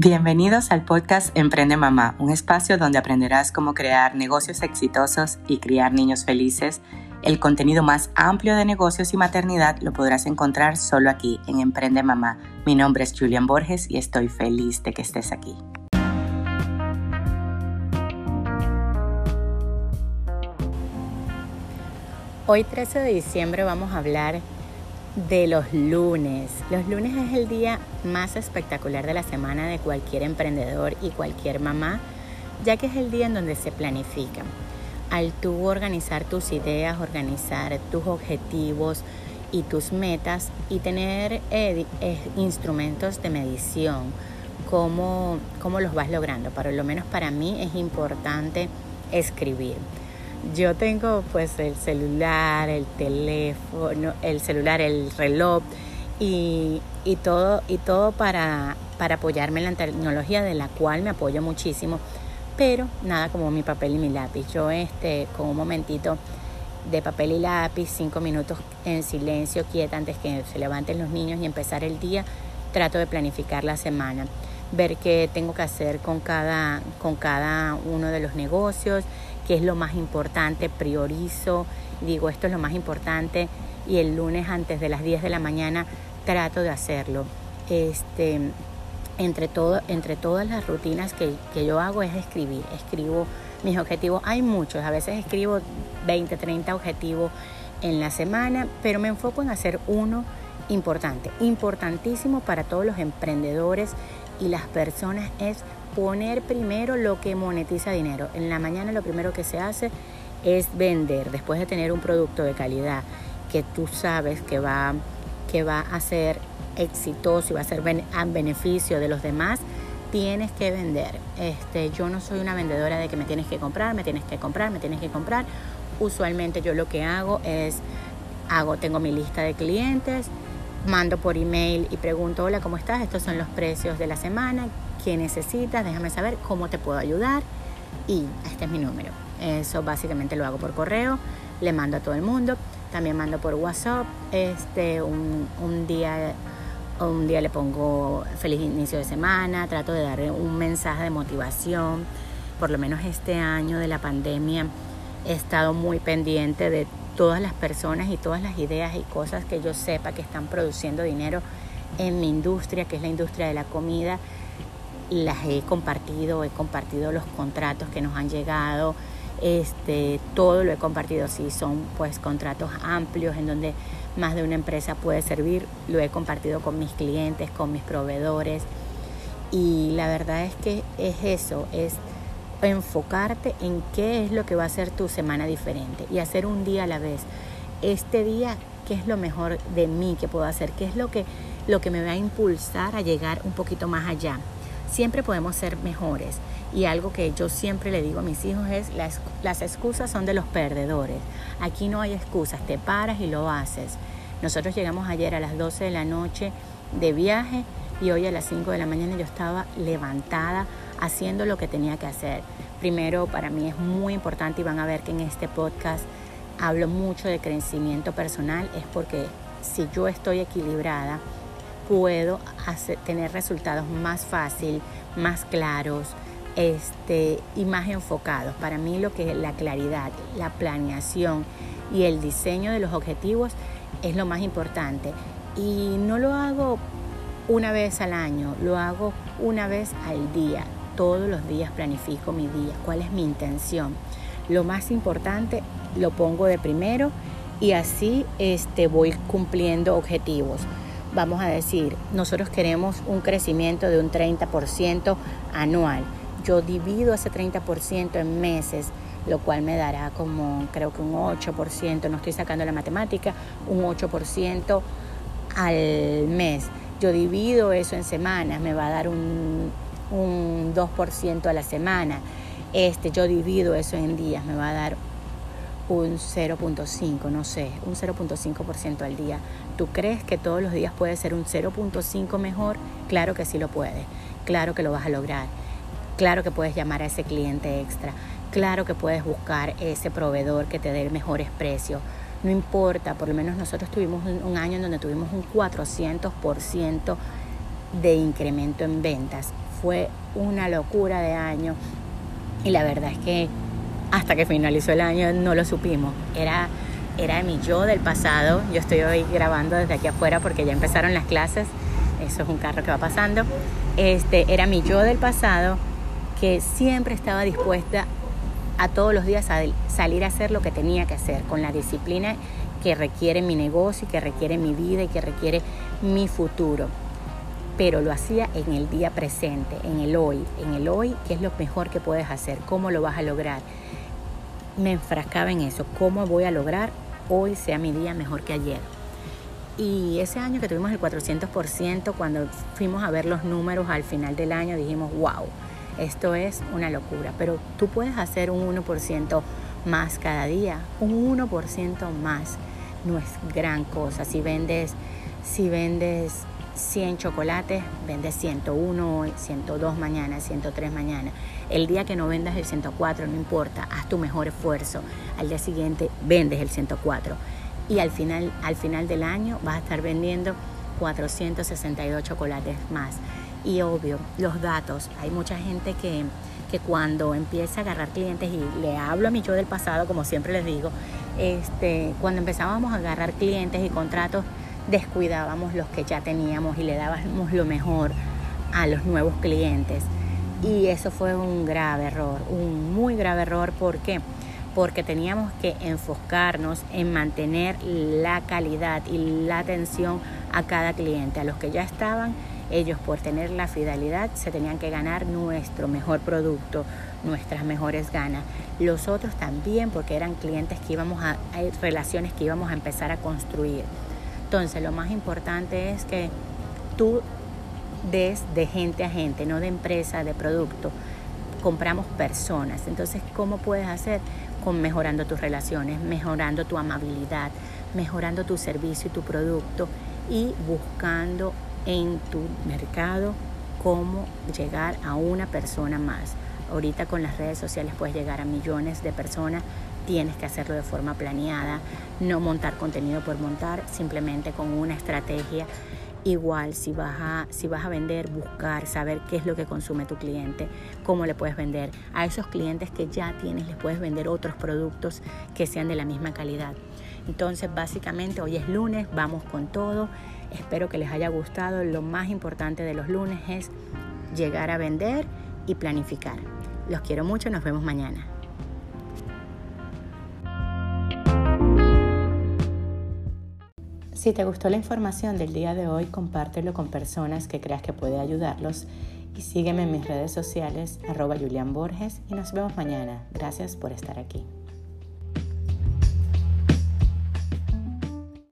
Bienvenidos al podcast Emprende Mamá, un espacio donde aprenderás cómo crear negocios exitosos y criar niños felices. El contenido más amplio de negocios y maternidad lo podrás encontrar solo aquí en Emprende Mamá. Mi nombre es Julian Borges y estoy feliz de que estés aquí. Hoy 13 de diciembre vamos a hablar de los lunes. Los lunes es el día más espectacular de la semana de cualquier emprendedor y cualquier mamá, ya que es el día en donde se planifica. Al tú organizar tus ideas, organizar tus objetivos y tus metas y tener eh, eh, instrumentos de medición, cómo, cómo los vas logrando. Por lo menos para mí es importante escribir. Yo tengo pues el celular, el teléfono, el celular, el reloj y, todo, y todo para, para apoyarme en la tecnología de la cual me apoyo muchísimo, pero nada como mi papel y mi lápiz. Yo este, con un momentito de papel y lápiz, cinco minutos en silencio, quieta antes que se levanten los niños y empezar el día, trato de planificar la semana, ver qué tengo que hacer con cada, con cada uno de los negocios, qué es lo más importante, priorizo, digo esto es lo más importante y el lunes antes de las 10 de la mañana trato de hacerlo. Este, entre, todo, entre todas las rutinas que, que yo hago es escribir, escribo mis objetivos, hay muchos, a veces escribo 20, 30 objetivos en la semana, pero me enfoco en hacer uno importante, importantísimo para todos los emprendedores y las personas es poner primero lo que monetiza dinero. En la mañana lo primero que se hace es vender, después de tener un producto de calidad que tú sabes que va, que va a ser exitoso y va a ser a beneficio de los demás, tienes que vender. Este, yo no soy una vendedora de que me tienes que comprar, me tienes que comprar, me tienes que comprar. Usualmente yo lo que hago es, hago, tengo mi lista de clientes, mando por email y pregunto, hola, ¿cómo estás? Estos son los precios de la semana, qué necesitas, déjame saber cómo te puedo ayudar y este es mi número. Eso básicamente lo hago por correo, le mando a todo el mundo, también mando por WhatsApp, este, un, un día un día le pongo feliz inicio de semana, trato de darle un mensaje de motivación. Por lo menos este año de la pandemia he estado muy pendiente de todas las personas y todas las ideas y cosas que yo sepa que están produciendo dinero en mi industria, que es la industria de la comida. Las he compartido, he compartido los contratos que nos han llegado, este, todo lo he compartido, si son pues contratos amplios en donde más de una empresa puede servir, lo he compartido con mis clientes, con mis proveedores. Y la verdad es que es eso, es enfocarte en qué es lo que va a ser tu semana diferente y hacer un día a la vez. Este día, ¿qué es lo mejor de mí que puedo hacer? ¿Qué es lo que, lo que me va a impulsar a llegar un poquito más allá? Siempre podemos ser mejores. Y algo que yo siempre le digo a mis hijos es, las, las excusas son de los perdedores. Aquí no hay excusas, te paras y lo haces. Nosotros llegamos ayer a las 12 de la noche de viaje y hoy a las 5 de la mañana yo estaba levantada haciendo lo que tenía que hacer. Primero, para mí es muy importante y van a ver que en este podcast hablo mucho de crecimiento personal, es porque si yo estoy equilibrada, puedo tener resultados más fácil, más claros este, y más enfocados. Para mí lo que es la claridad, la planeación y el diseño de los objetivos es lo más importante. Y no lo hago una vez al año, lo hago una vez al día. Todos los días planifico mi día, cuál es mi intención. Lo más importante lo pongo de primero y así este, voy cumpliendo objetivos vamos a decir, nosotros queremos un crecimiento de un 30% anual. Yo divido ese 30% en meses, lo cual me dará como creo que un 8%, no estoy sacando la matemática, un 8% al mes. Yo divido eso en semanas, me va a dar un, un 2% a la semana. Este, yo divido eso en días, me va a dar un 0.5, no sé, un 0.5% al día. ¿Tú crees que todos los días puede ser un 0.5 mejor? Claro que sí lo puedes, claro que lo vas a lograr, claro que puedes llamar a ese cliente extra, claro que puedes buscar ese proveedor que te dé mejores precios. No importa, por lo menos nosotros tuvimos un año en donde tuvimos un 400% de incremento en ventas. fue una locura de año y la verdad es que hasta que finalizó el año no lo supimos. Era, era mi yo del pasado. Yo estoy hoy grabando desde aquí afuera porque ya empezaron las clases. Eso es un carro que va pasando. Este, era mi yo del pasado que siempre estaba dispuesta a todos los días salir a hacer lo que tenía que hacer, con la disciplina que requiere mi negocio, que requiere mi vida y que requiere mi futuro. Pero lo hacía en el día presente, en el hoy, en el hoy, que es lo mejor que puedes hacer, cómo lo vas a lograr. Me enfrascaba en eso, cómo voy a lograr hoy sea mi día mejor que ayer. Y ese año que tuvimos el 400%, cuando fuimos a ver los números al final del año, dijimos, wow, esto es una locura, pero tú puedes hacer un 1% más cada día, un 1% más no es gran cosa. Si vendes, si vendes 100 chocolates, vendes 101 hoy, 102 mañana, 103 mañana. El día que no vendas el 104, no importa, haz tu mejor esfuerzo. Al día siguiente vendes el 104 y al final, al final del año vas a estar vendiendo 462 chocolates más. Y obvio, los datos. Hay mucha gente que, que cuando empieza a agarrar clientes, y le hablo a mi yo del pasado, como siempre les digo, este, cuando empezábamos a agarrar clientes y contratos, descuidábamos los que ya teníamos y le dábamos lo mejor a los nuevos clientes. Y eso fue un grave error, un muy grave error. ¿Por qué? Porque teníamos que enfocarnos en mantener la calidad y la atención a cada cliente, a los que ya estaban ellos por tener la fidelidad se tenían que ganar nuestro mejor producto, nuestras mejores ganas. Los otros también porque eran clientes que íbamos a, hay relaciones que íbamos a empezar a construir. Entonces lo más importante es que tú des de gente a gente, no de empresa, de producto. Compramos personas. Entonces, ¿cómo puedes hacer? Con mejorando tus relaciones, mejorando tu amabilidad, mejorando tu servicio y tu producto y buscando en tu mercado cómo llegar a una persona más. Ahorita con las redes sociales puedes llegar a millones de personas, tienes que hacerlo de forma planeada, no montar contenido por montar, simplemente con una estrategia. Igual, si vas, a, si vas a vender, buscar, saber qué es lo que consume tu cliente, cómo le puedes vender. A esos clientes que ya tienes les puedes vender otros productos que sean de la misma calidad. Entonces, básicamente, hoy es lunes, vamos con todo. Espero que les haya gustado. Lo más importante de los lunes es llegar a vender y planificar. Los quiero mucho, nos vemos mañana. Si te gustó la información del día de hoy, compártelo con personas que creas que puede ayudarlos y sígueme en mis redes sociales arroba Julián Borges y nos vemos mañana. Gracias por estar aquí.